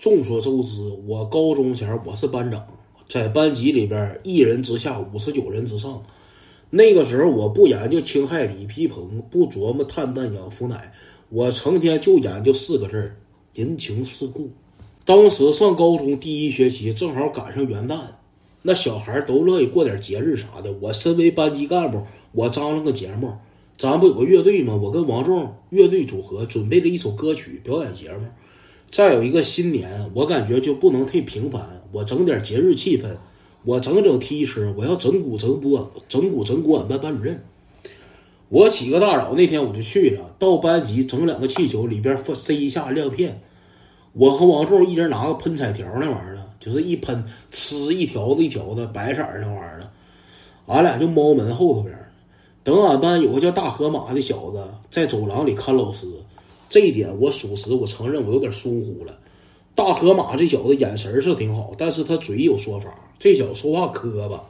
众所周知，我高中前我是班长，在班级里边一人之下，五十九人之上。那个时候我不研究青海李皮鹏，不琢磨碳氮氧氟氖，我成天就研究四个字儿：人情世故。当时上高中第一学期，正好赶上元旦，那小孩都乐意过点节日啥的。我身为班级干部，我张罗个节目，咱不有个乐队吗？我跟王仲乐队组合准备了一首歌曲表演节目。再有一个新年，我感觉就不能太平凡，我整点节日气氛，我整整提车，我要整蛊整蛊整蛊整蛊俺班班主任。我起个大早，那天我就去了，到班级整两个气球，里边塞一下亮片。我和王柱一人拿个喷彩条那玩意儿，就是一喷，呲一条子一条的白色那玩意儿。俺俩就猫门后头边，等俺班有个叫大河马的小子在走廊里看老师。这一点我属实，我承认我有点疏忽了。大河马这小子眼神是挺好，但是他嘴有说法。这小子说话磕巴。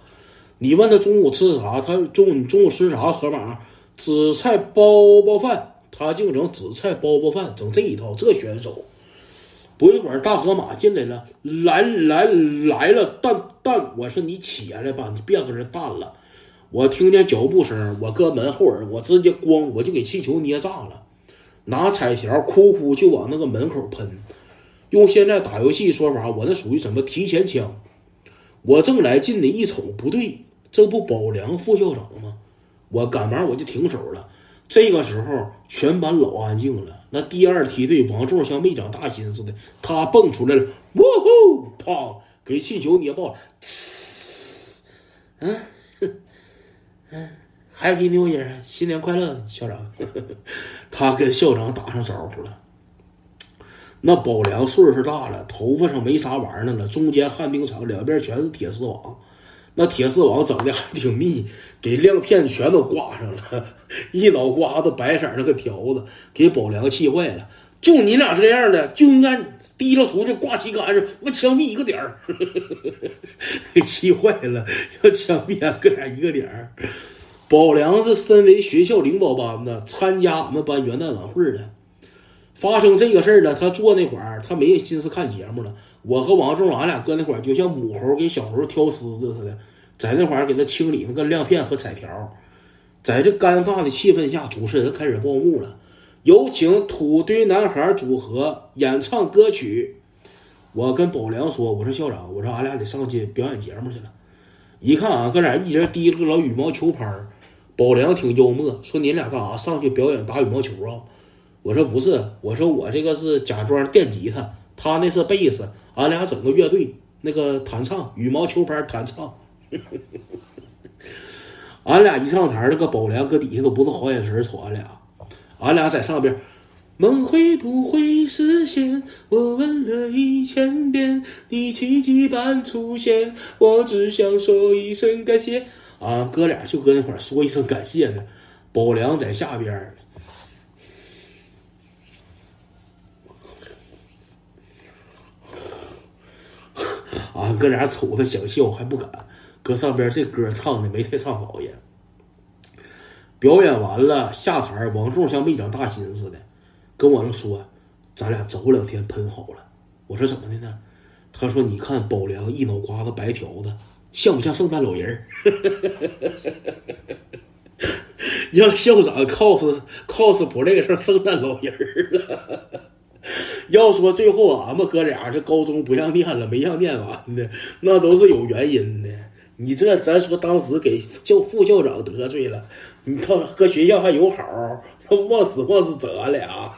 你问他中午吃啥，他中你中午吃啥？河马紫菜包包饭，他净整紫菜包包饭，整这一套。这选手，不一会儿大河马进来了，来来来了，蛋蛋，我说你起来吧，你别搁这蛋了。我听见脚步声，我搁门后耳，我直接咣，我就给气球捏炸了。拿彩条，哭哭就往那个门口喷。用现在打游戏说法，我那属于什么提前枪。我正来劲呢，一瞅不对，这不宝良副校长吗？我赶忙我就停手了。这个时候全班老安静了。那第二梯队王柱像没长大心似的，他蹦出来了，呜呼，砰，给气球捏爆了。嗯，嗯。Happy New Year，新年快乐，校长。他跟校长打上招呼了。那宝良岁数大了，头发上没啥玩意儿了，中间旱冰场，两边全是铁丝网。那铁丝网整的还挺密，给亮片全都挂上了，一脑瓜子白色那个条子，给宝良气坏了。就你俩这样的，就应该提溜出去挂旗杆上，我枪毙一个点儿。给气坏了，要枪毙俺哥俩一个点儿。宝良是身为学校领导班子参加俺们班元旦晚会的，发生这个事儿了。他坐那会儿，他没心思看节目了。我和王仲，俺俩搁那会儿就像母猴给小猴挑虱子似的，在那会儿给他清理那个亮片和彩条。在这尴尬的气氛下，主持人开始报幕了，有请土堆男孩组合演唱歌曲。我跟宝良说：“我说校长，我说俺俩得上去表演节目去了。”一看啊，哥俩一人提了个老羽毛球拍儿。宝良挺幽默，说：“你俩干啥？上去表演打羽毛球啊？”我说：“不是，我说我这个是假装电吉他，他那是贝斯，俺俩整个乐队，那个弹唱羽毛球拍弹唱。俺俩一上台，那个宝良搁底下都不是好眼神瞅俺俩，俺俩在上边，梦会不会实现？我问了一千遍，你奇迹般出现，我只想说一声感谢。”啊哥俩就搁那块说一声感谢呢，宝良在下边儿，俺哥俩瞅他想笑还不敢，搁上边这歌唱的没太唱好也。表演完了下台，王柱像没长大心似的，跟我说：“咱俩走两天喷好了。”我说：“怎么的呢？”他说：“你看宝良一脑瓜子白条子。”像不像圣诞老人儿？让校长 cos cosplay 上圣诞老人儿了。要说最后俺们哥俩这高中不让念了，没让念完的，那都是有原因的。你这咱说当时给校副校长得罪了，你到搁学校还有好，往死往死整俺俩。